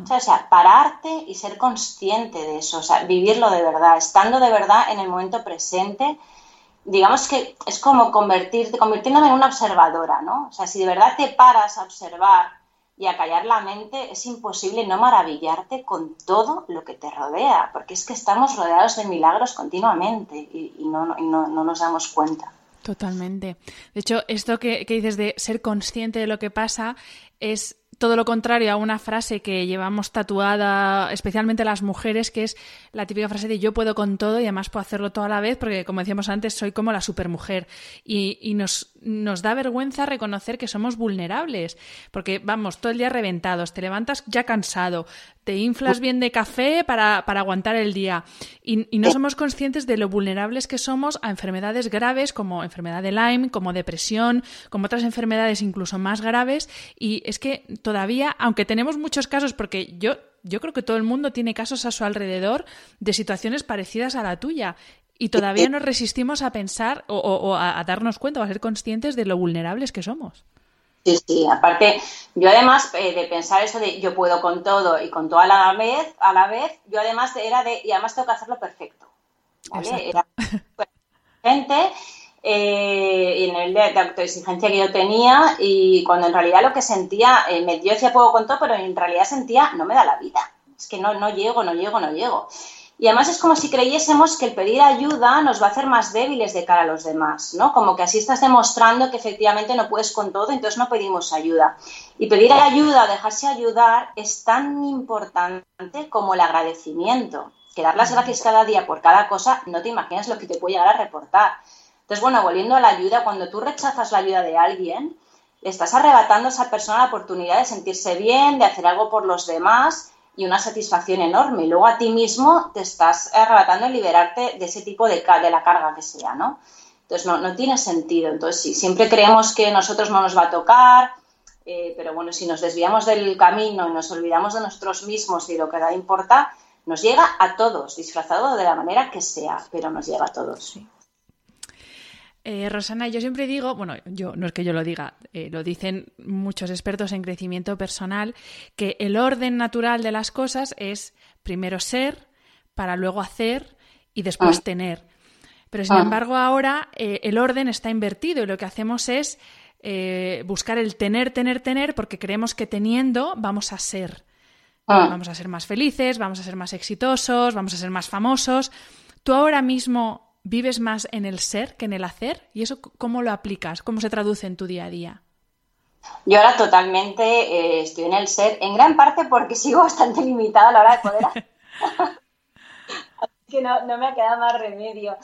O sea, pararte y ser consciente de eso, o sea, vivirlo de verdad, estando de verdad en el momento presente. Digamos que es como convertirte, convirtiéndome en una observadora, ¿no? O sea, si de verdad te paras a observar y a callar la mente, es imposible no maravillarte con todo lo que te rodea, porque es que estamos rodeados de milagros continuamente y, no, no, nos damos cuenta. Totalmente. De hecho, esto que, que dices de ser consciente de lo que pasa es todo lo contrario a una frase que llevamos tatuada, especialmente las mujeres, que es la típica frase de yo puedo con todo y además puedo hacerlo toda la vez porque, como decíamos antes, soy como la supermujer. Y, y nos, nos da vergüenza reconocer que somos vulnerables, porque vamos, todo el día reventados, te levantas ya cansado, te inflas bien de café para, aguantar el día y, y, no somos conscientes de lo vulnerables que somos a enfermedades graves como enfermedad de Lyme, como depresión, como otras enfermedades incluso más graves y es que todavía, aunque tenemos muchos casos, porque yo, yo creo que todo el mundo tiene casos a su alrededor de situaciones parecidas a la tuya y todavía nos resistimos a pensar o, a, darnos cuenta o a ser conscientes de lo vulnerables que somos. Sí, sí, aparte, yo además eh, de pensar eso de yo puedo con todo y con todo a la vez, a la vez, yo además era de, y además tengo que hacerlo perfecto. ¿vale? Era gente eh, en el de, de, autoexigencia que yo tenía y cuando en realidad lo que sentía, eh, me, yo decía puedo con todo, pero en realidad sentía no me da la vida, es que no, no llego, no llego, no llego. Y además es como si creyésemos que el pedir ayuda nos va a hacer más débiles de cara a los demás, ¿no? Como que así estás demostrando que efectivamente no puedes con todo, entonces no pedimos ayuda. Y pedir ayuda, dejarse ayudar, es tan importante como el agradecimiento. Que dar las gracias cada día por cada cosa, no te imaginas lo que te puede llegar a reportar. Entonces, bueno, volviendo a la ayuda, cuando tú rechazas la ayuda de alguien, le estás arrebatando a esa persona la oportunidad de sentirse bien, de hacer algo por los demás y una satisfacción enorme. Y luego a ti mismo te estás arrebatando el liberarte de ese tipo de, de la carga que sea, ¿no? Entonces, no, tiene sentido. Entonces, sí, siempre creemos que nosotros no nos va a tocar, eh, pero bueno, si nos desviamos del camino y nos olvidamos de nosotros mismos y lo que da importa, nos llega a todos, disfrazado de la manera que sea, pero nos llega a todos. Sí. Eh, Rosana, yo siempre digo, bueno, yo no es que yo lo diga, eh, lo dicen muchos expertos en crecimiento personal, que el orden natural de las cosas es primero ser, para luego hacer y después ah. tener. Pero sin ah. embargo ahora eh, el orden está invertido y lo que hacemos es buscar el tener, tener, tener, porque creemos que teniendo vamos a ser. Ah. Vamos a ser más felices, vamos a ser más exitosos, vamos a ser más famosos. Tú ahora mismo vives más en el ser que en el hacer? ¿Y eso cómo lo aplicas? ¿Cómo se traduce en tu día a día? Yo ahora totalmente eh, estoy en el ser, en gran parte porque sigo bastante limitada a la hora de poder hacer. Así que no, me ha quedado más remedio.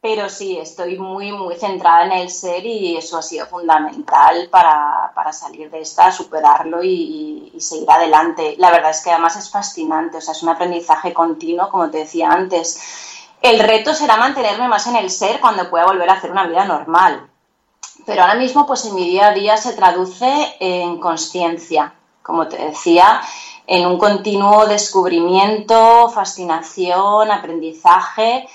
Pero sí, estoy muy, muy centrada en el ser y eso ha sido fundamental para, salir de esta, superarlo y, y, seguir adelante. La verdad es que además es fascinante, o sea, es un aprendizaje continuo, como te decía antes el reto será mantenerme más en el ser cuando pueda volver a hacer una vida normal. Pero ahora mismo, pues en mi día a día se traduce en conciencia, como te decía, en un continuo descubrimiento, fascinación, aprendizaje.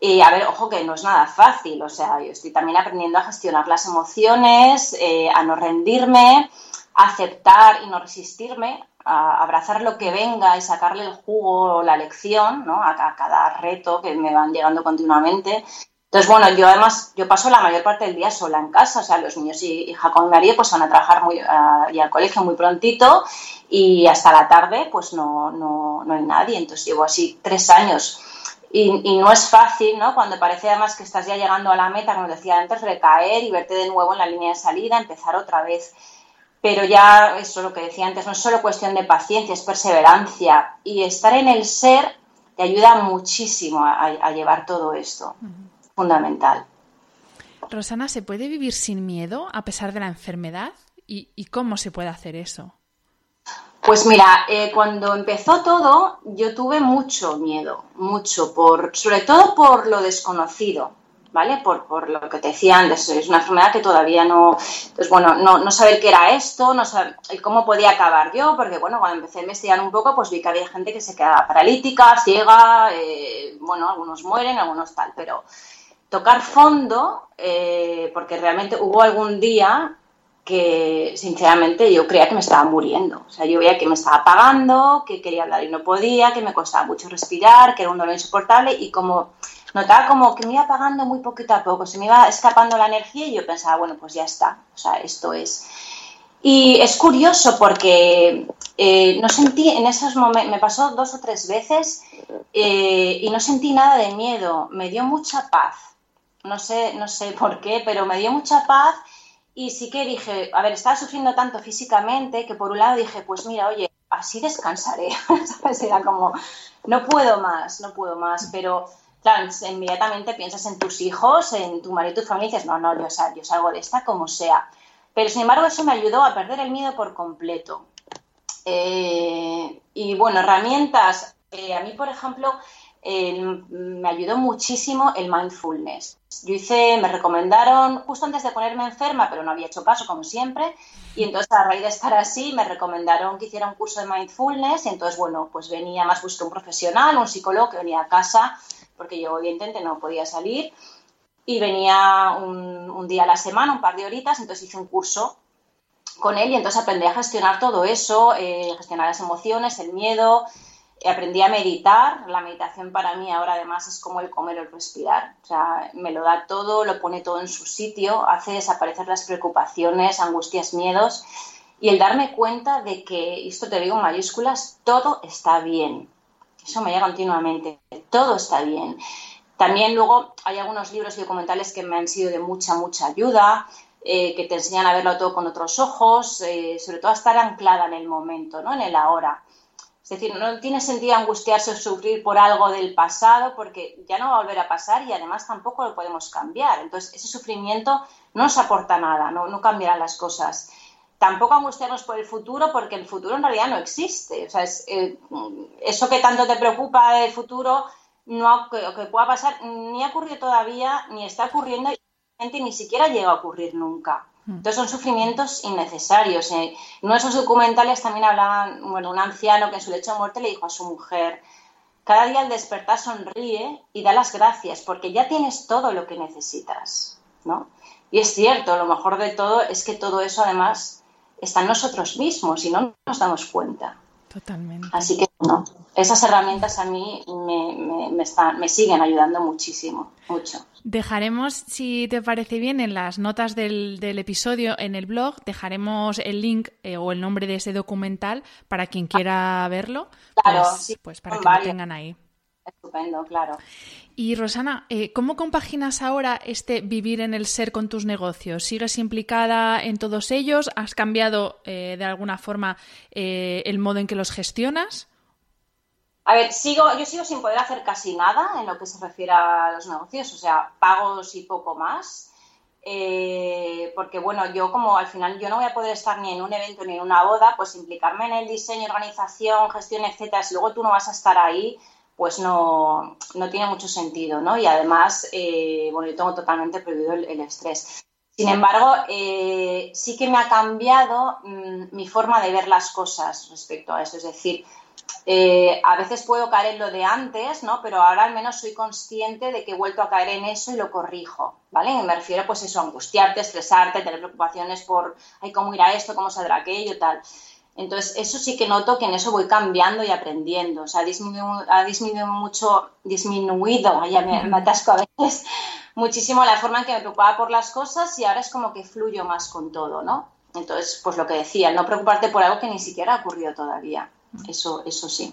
Y a ver, ojo que no es nada fácil, o sea, yo estoy también aprendiendo a gestionar las emociones, eh, a no rendirme, a aceptar y no resistirme, abrazar lo que venga y sacarle el jugo o la lección ¿no? a, cada reto que me van llegando continuamente. Entonces, bueno, yo además, yo paso la mayor parte del día sola en casa, o sea, los niños y, Jacob y María pues van a trabajar y al colegio muy prontito y hasta la tarde pues no, no, no hay nadie, entonces llevo así tres años. Y, no es fácil, ¿no? Cuando parece además que estás ya llegando a la meta, como decía antes, recaer y verte de nuevo en la línea de salida, empezar otra vez. Pero ya, eso es lo que decía antes, no es solo cuestión de paciencia, es perseverancia. Y estar en el ser te ayuda muchísimo a, llevar todo esto fundamental. Rosana, ¿se puede vivir sin miedo a pesar de la enfermedad? ¿Y, cómo se puede hacer eso? Pues mira, eh, cuando empezó todo, yo tuve mucho miedo, mucho, por, sobre todo por lo desconocido, ¿vale? Por, por lo que te decía antes, es una enfermedad que todavía no, pues bueno, no, no saber qué era esto, no saber cómo podía acabar yo, porque bueno, cuando empecé a investigar un poco, pues vi que había gente que se quedaba paralítica, ciega, eh, bueno, algunos mueren, algunos tal, pero tocar fondo, eh, porque realmente hubo algún día que sinceramente yo creía que me estaba muriendo. O sea, yo veía que me estaba apagando, que quería hablar y no podía, que me costaba mucho respirar, que era un dolor insoportable y como notaba como que me iba apagando muy poquito a poco, se me iba escapando la energía y yo pensaba, bueno, pues ya está, o sea, esto es. Y es curioso porque eh, no sentí en esos momentos, me pasó dos o tres veces eh, y no sentí nada de miedo, me dio mucha paz no sé, no sé por qué, pero me dio mucha paz y sí que dije, a ver, estaba sufriendo tanto físicamente que por un lado dije, pues mira, oye, así descansaré. Era como, no puedo más, no puedo más, pero claro, inmediatamente piensas en tus hijos, en tu marido, tu familia y dices, no, no, yo, yo salgo de esta como sea. Pero sin embargo eso me ayudó a perder el miedo por completo. Eh, y bueno, herramientas, eh, a mí por ejemplo, me ayudó muchísimo el mindfulness. Yo hice, me recomendaron, justo antes de ponerme enferma, pero no había hecho caso, como siempre, y entonces a raíz de estar así, me recomendaron que hiciera un curso de mindfulness, y entonces, bueno, pues venía más busqué un profesional, un psicólogo que venía a casa, porque yo evidentemente no podía salir, y venía un, día a la semana, un par de horitas, entonces hice un curso con él y entonces aprendí a gestionar todo eso, eh, gestionar las emociones, el miedo, aprendí a meditar. La meditación para mí ahora además es como el comer o el respirar. O sea, me lo da todo, lo pone todo en su sitio, hace desaparecer las preocupaciones, angustias, miedos. Y el darme cuenta de que, esto te digo en mayúsculas, todo está bien. Eso me llega continuamente. Todo está bien. También luego hay algunos libros y documentales que me han sido de mucha, mucha ayuda, eh, que te enseñan a verlo todo con otros ojos, eh, sobre todo a estar anclada en el momento, ¿no? en el ahora. Es decir, no tiene sentido angustiarse o sufrir por algo del pasado porque ya no va a volver a pasar y además tampoco lo podemos cambiar. Entonces, ese sufrimiento no nos aporta nada, no, no cambiará las cosas. Tampoco angustiarnos por el futuro porque el futuro en realidad no existe. O sea, eh, eso que tanto te preocupa del futuro, no, que, que, pueda pasar, ni ha ocurrido todavía, ni está ocurriendo y ni siquiera llega a ocurrir nunca. Entonces son sufrimientos innecesarios. En uno de esos documentales también hablaban, bueno, un anciano que en su lecho de muerte le dijo a su mujer, cada día al despertar sonríe y da las gracias porque ya tienes todo lo que necesitas, ¿no? Y es cierto, lo mejor de todo es que todo eso además está en nosotros mismos y no nos damos cuenta. Totalmente. Así que, no, esas herramientas a mí me, me, están, me siguen ayudando muchísimo, mucho. Dejaremos, si te parece bien, en las notas del, del episodio, en el blog, dejaremos el link eh, o el nombre de ese documental para quien quiera verlo, claro, pues, pues para que lo tengan ahí. Estupendo, claro. Y Rosana, eh, ¿cómo compaginas ahora este vivir en el ser con tus negocios? ¿Sigues implicada en todos ellos? ¿Has cambiado eh, de alguna forma eh, el modo en que los gestionas? A ver, sigo, yo sigo sin poder hacer casi nada en lo que se refiere a los negocios, o sea, pagos y poco más. porque bueno, yo como al final yo no voy a poder estar ni en un evento ni en una boda, pues implicarme en el diseño, organización, gestión, etcétera, si luego tú no vas a estar ahí, pues no, no tiene mucho sentido, ¿no? Y además, eh, bueno, yo tengo totalmente prohibido el, estrés. Sin embargo, eh, sí que me ha cambiado mm, mi forma de ver las cosas respecto a esto. Es decir, eh, a veces puedo caer en lo de antes, ¿no? Pero ahora al menos soy consciente de que he vuelto a caer en eso y lo corrijo, ¿vale? Y me refiero, pues eso, a angustiarte, estresarte, tener preocupaciones por, ay, cómo irá esto, cómo saldrá aquello, tal. Entonces, eso sí que noto que en eso voy cambiando y aprendiendo. O sea, ha disminuido, mucho, disminuido, ya me, me, atasco a veces, muchísimo la forma en que me preocupaba por las cosas y ahora es como que fluyo más con todo, ¿no? Entonces, pues lo que decía, no preocuparte por algo que ni siquiera ha ocurrido todavía. Eso, eso sí.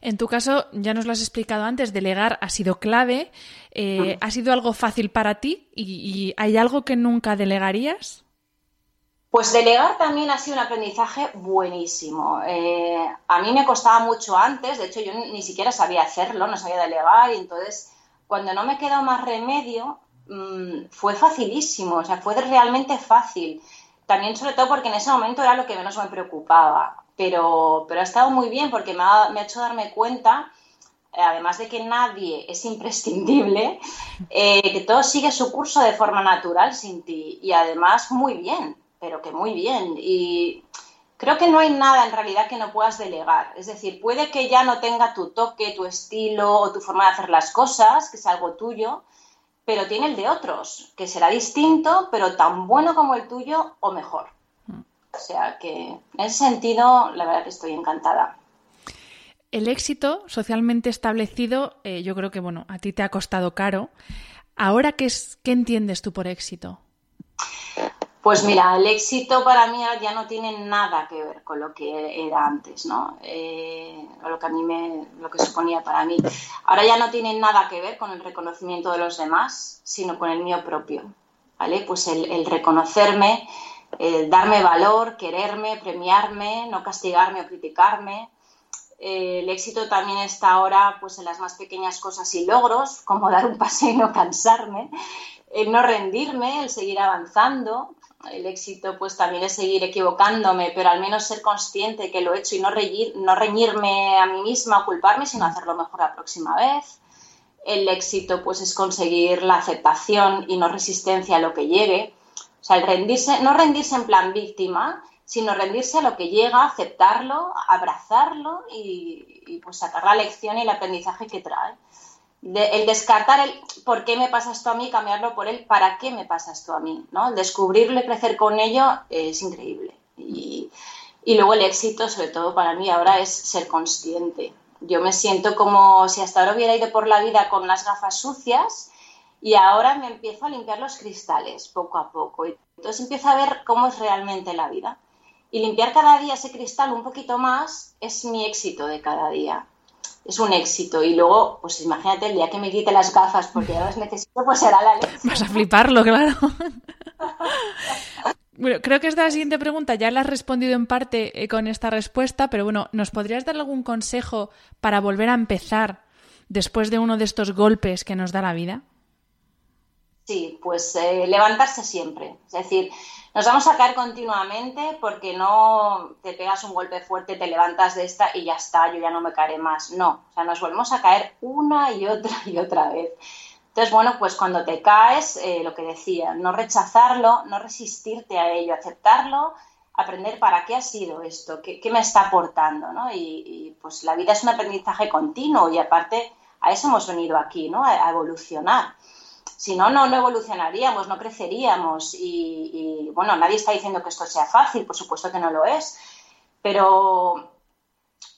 En tu caso, ya nos lo has explicado antes, delegar ha sido clave. Eh, ¿Ha sido algo fácil para ti? ¿Y, hay algo que nunca delegarías? Pues delegar también ha sido un aprendizaje buenísimo. Eh, a mí me costaba mucho antes, de hecho yo ni siquiera sabía hacerlo, no sabía delegar y entonces cuando no me quedó más remedio mm, fue facilísimo, o sea, fue realmente fácil. También sobre todo porque en ese momento era lo que menos me preocupaba pero, pero ha estado muy bien porque me ha, hecho darme cuenta, eh, además de que nadie es imprescindible, eh, que todo sigue su curso de forma natural sin ti y además muy bien, pero que muy bien. Y creo que no hay nada en realidad que no puedas delegar. Es decir, puede que ya no tenga tu toque, tu estilo o tu forma de hacer las cosas, que es algo tuyo, pero tiene el de otros, que será distinto, pero tan bueno como el tuyo o mejor. O sea que en ese sentido, la verdad que estoy encantada. El éxito socialmente establecido, eh, yo creo que bueno, a ti te ha costado caro. Ahora, ¿qué, es, ¿qué entiendes tú por éxito? Pues mira, el éxito para mí ya no tiene nada que ver con lo que era antes, ¿no? Eh, lo que a mí me, lo que suponía para mí. Ahora ya no tiene nada que ver con el reconocimiento de los demás, sino con el mío propio, ¿vale? Pues el, el reconocerme eh, darme valor, quererme, premiarme, no castigarme o criticarme. Eh, el éxito también está ahora pues, en las más pequeñas cosas y logros, como dar un paseo y no cansarme, el no rendirme, el seguir avanzando. El éxito pues también es seguir equivocándome, pero al menos ser consciente que lo he hecho y no, no reñirme a mí misma o culparme, sino hacerlo mejor la próxima vez. El éxito pues es conseguir la aceptación y no resistencia a lo que llegue o sea, no rendirse en plan víctima, sino rendirse a lo que llega, aceptarlo, abrazarlo y, pues sacar la lección y el aprendizaje que trae. El descartar el por qué me pasa esto a mí, cambiarlo por el para qué me pasa esto a mí, ¿no? El descubrirlo y crecer con ello es increíble. Y, y luego el éxito, sobre todo para mí ahora, es ser consciente. Yo me siento como si hasta ahora hubiera ido por la vida con unas gafas sucias y ahora me empiezo a limpiar los cristales poco a poco. Y entonces empiezo a ver cómo es realmente la vida. Y limpiar cada día ese cristal un poquito más es mi éxito de cada día. Es un éxito. Y luego, pues imagínate el día que me quite las gafas porque ya las necesito, pues será la lección. Vas a fliparlo, claro. Bueno, creo que esta siguiente pregunta ya la has respondido en parte eh, con esta respuesta, pero bueno, ¿nos podrías dar algún consejo para volver a empezar después de uno de estos golpes que nos da la vida? Sí, pues eh, levantarse siempre. Es decir, nos vamos a caer continuamente porque no te pegas un golpe fuerte, te levantas de esta y ya está, yo ya no me caeré más. No, o sea, nos volvemos a caer una y otra y otra vez. Entonces, bueno, pues cuando te caes, eh, lo que decía, no rechazarlo, no resistirte a ello, aceptarlo, aprender para qué ha sido esto, qué, me está aportando, ¿no? Y, pues la vida es un aprendizaje continuo y aparte a eso hemos venido aquí, ¿no? a evolucionar. Si no, no, evolucionaríamos, no creceríamos. Y, bueno, nadie está diciendo que esto sea fácil, por supuesto que no lo es. Pero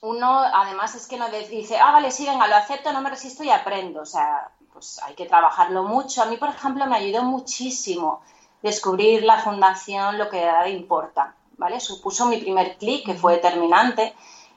uno, además, es que no dice, ah, vale, sí, venga, lo acepto, no me resisto y aprendo. O sea, pues hay que trabajarlo mucho. A mí, por ejemplo, me ayudó muchísimo descubrir la fundación Lo que importa. ¿Vale? Supuso mi primer clic, que fue determinante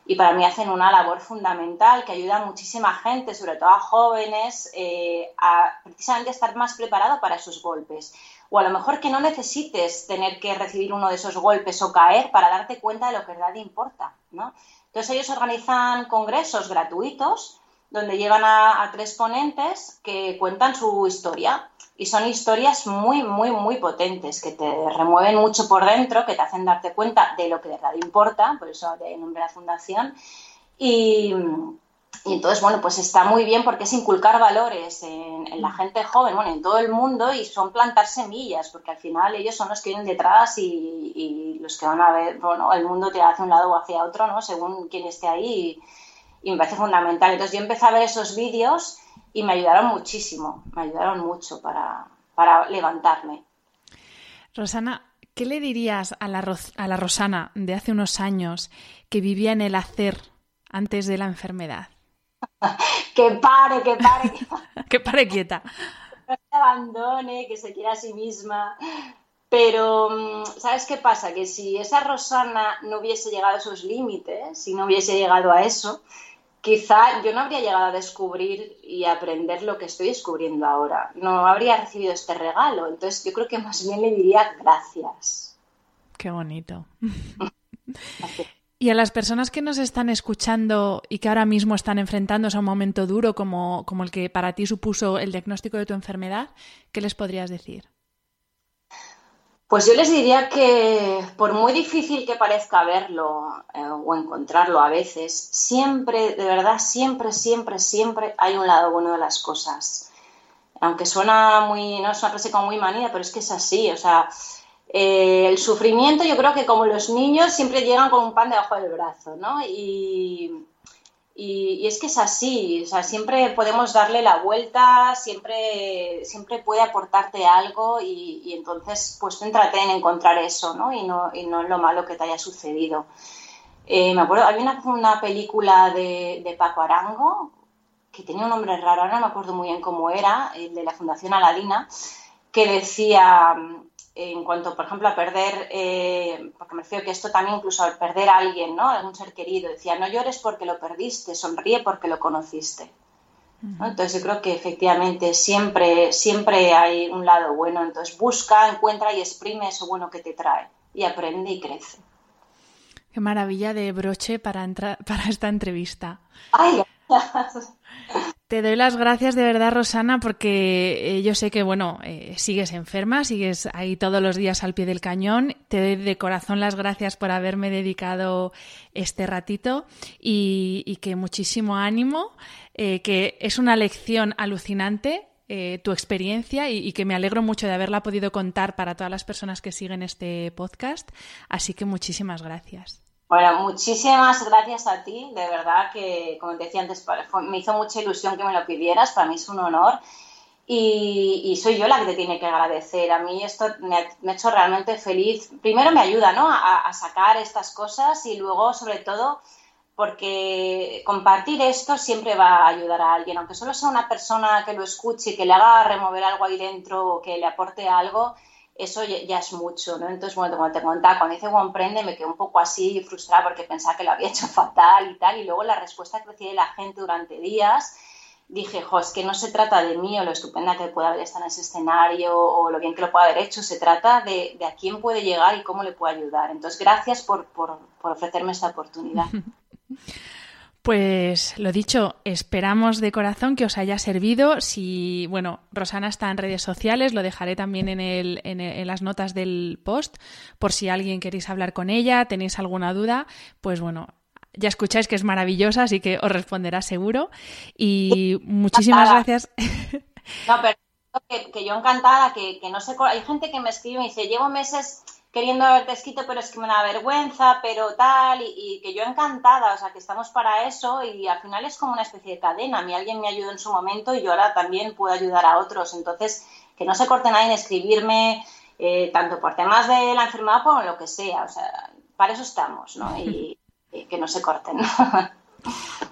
y para mí hacen una labor fundamental que ayuda a muchísima gente, sobre todo a jóvenes, eh, a precisamente estar más preparado para esos golpes. O a lo mejor que no necesites tener que recibir uno de esos golpes o caer para darte cuenta de lo que en realidad importa. ¿no? Entonces ellos organizan congresos gratuitos donde llevan a tres ponentes que cuentan su historia y son historias muy, muy, muy potentes, que te remueven mucho por dentro, que te hacen darte cuenta de lo que de verdad importa, por eso de nombre la fundación. Y, entonces, bueno, pues está muy bien porque es inculcar valores en, la gente joven, bueno, en todo el mundo y son plantar semillas, porque al final ellos son los que vienen detrás y, los que van a ver, bueno, el mundo te hace un lado o hacia otro, ¿no? Según quién esté ahí y, y me parece fundamental. Entonces yo empecé a ver esos vídeos y me ayudaron muchísimo, me ayudaron mucho para, levantarme. Rosana, ¿Qué le dirías a la, a la Rosana de hace unos años que vivía en el hacer antes de la enfermedad? que pare, que pare. Que, pare quieta. Que se abandone, que se quiera a sí misma. Pero, mm, ¿sabes qué pasa? Que si esa Rosana no hubiese llegado a esos límites, si no hubiese llegado a eso, quizá yo no habría llegado a descubrir y aprender lo que estoy descubriendo ahora. No habría recibido este regalo. Entonces yo creo que más bien le diría gracias. Qué bonito. y a las personas que nos están escuchando y que ahora mismo están enfrentándose a un momento duro como, como el que para ti supuso el diagnóstico de tu enfermedad, ¿qué les podrías decir? Pues yo les diría que por muy difícil que parezca verlo eh, o encontrarlo a veces, siempre, de verdad, siempre, siempre, siempre hay un lado bueno de las cosas. Aunque suena muy, no es una como muy manía, pero es que es así. O sea, eh, el sufrimiento yo creo que como los niños siempre llegan con un pan debajo del brazo, ¿no? Y, y, es que es así, o sea, siempre podemos darle la vuelta, siempre, siempre puede aportarte algo y, entonces pues céntrate en encontrar eso, ¿no? Y no, y no en lo malo que te haya sucedido. Eh, me acuerdo, había una, una película de, de, Paco Arango que tenía un nombre raro, ahora no me acuerdo muy bien cómo era, el de la Fundación Aladina, que decía, en cuanto, por ejemplo, a perder, eh, porque me refiero que esto también incluso al perder a alguien, ¿no? Algún ser querido, decía, no llores porque lo perdiste, sonríe porque lo conociste. Entonces yo creo que efectivamente siempre, siempre hay un lado bueno, entonces busca, encuentra y exprime eso bueno que te trae y aprende y crece. Qué maravilla de broche para, para esta entrevista. Ay, te doy las gracias de verdad, Rosana, porque eh, yo sé que, bueno, eh, sigues enferma, sigues ahí todos los días al pie del cañón. Te doy de corazón las gracias por haberme dedicado este ratito y, que muchísimo ánimo, eh, que es una lección alucinante tu experiencia y, que me alegro mucho de haberla podido contar para todas las personas que siguen este podcast. Así que muchísimas gracias. Bueno, muchísimas gracias a ti, de verdad que, como te decía antes, me hizo mucha ilusión que me lo pidieras, para mí es un honor y, soy yo la que te tiene que agradecer. A mí esto me ha, hecho realmente feliz. Primero me ayuda ¿no? a, sacar estas cosas y luego, sobre todo, porque compartir esto siempre va a ayudar a alguien, aunque solo sea una persona que lo escuche y que le haga remover algo ahí dentro o que le aporte algo eso ya, es mucho, ¿no? Entonces, bueno, como te contaba, cuando hice Prende me quedé un poco así frustrada porque pensaba que lo había hecho fatal y tal, y luego la respuesta que recibí de la gente durante días, dije, jo, es que no se trata de mí o lo estupenda que pueda haber estado en ese escenario o lo bien que lo pueda haber hecho, se trata de, a quién puede llegar y cómo le puedo ayudar. Entonces, gracias por, por ofrecerme esta oportunidad. Pues lo dicho, esperamos de corazón que os haya servido. Si, bueno, Rosana está en redes sociales, lo dejaré también en, el, en, las notas del post, por si alguien queréis hablar con ella, tenéis alguna duda, pues bueno, ya escucháis que es maravillosa, así que os responderá seguro. Y muchísimas gracias. No, pero que, yo encantada, que, que no sé, hay gente que me escribe y me dice, llevo meses queriendo haberte escrito, pero es que me da vergüenza, pero tal, y, que yo encantada, o sea, que estamos para eso y al final es como una especie de cadena. A mí alguien me ayudó en su momento y yo ahora también puedo ayudar a otros. Entonces, que no se corte nadie en escribirme, eh, tanto por temas de la enfermedad como lo que sea. O sea, para eso estamos, ¿no? Y, y que no se corten.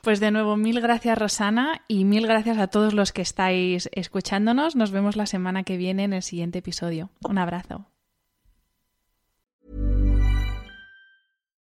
Pues de nuevo, mil gracias Rosana y mil gracias a todos los que estáis escuchándonos. Nos vemos la semana que viene en el siguiente episodio. Un abrazo.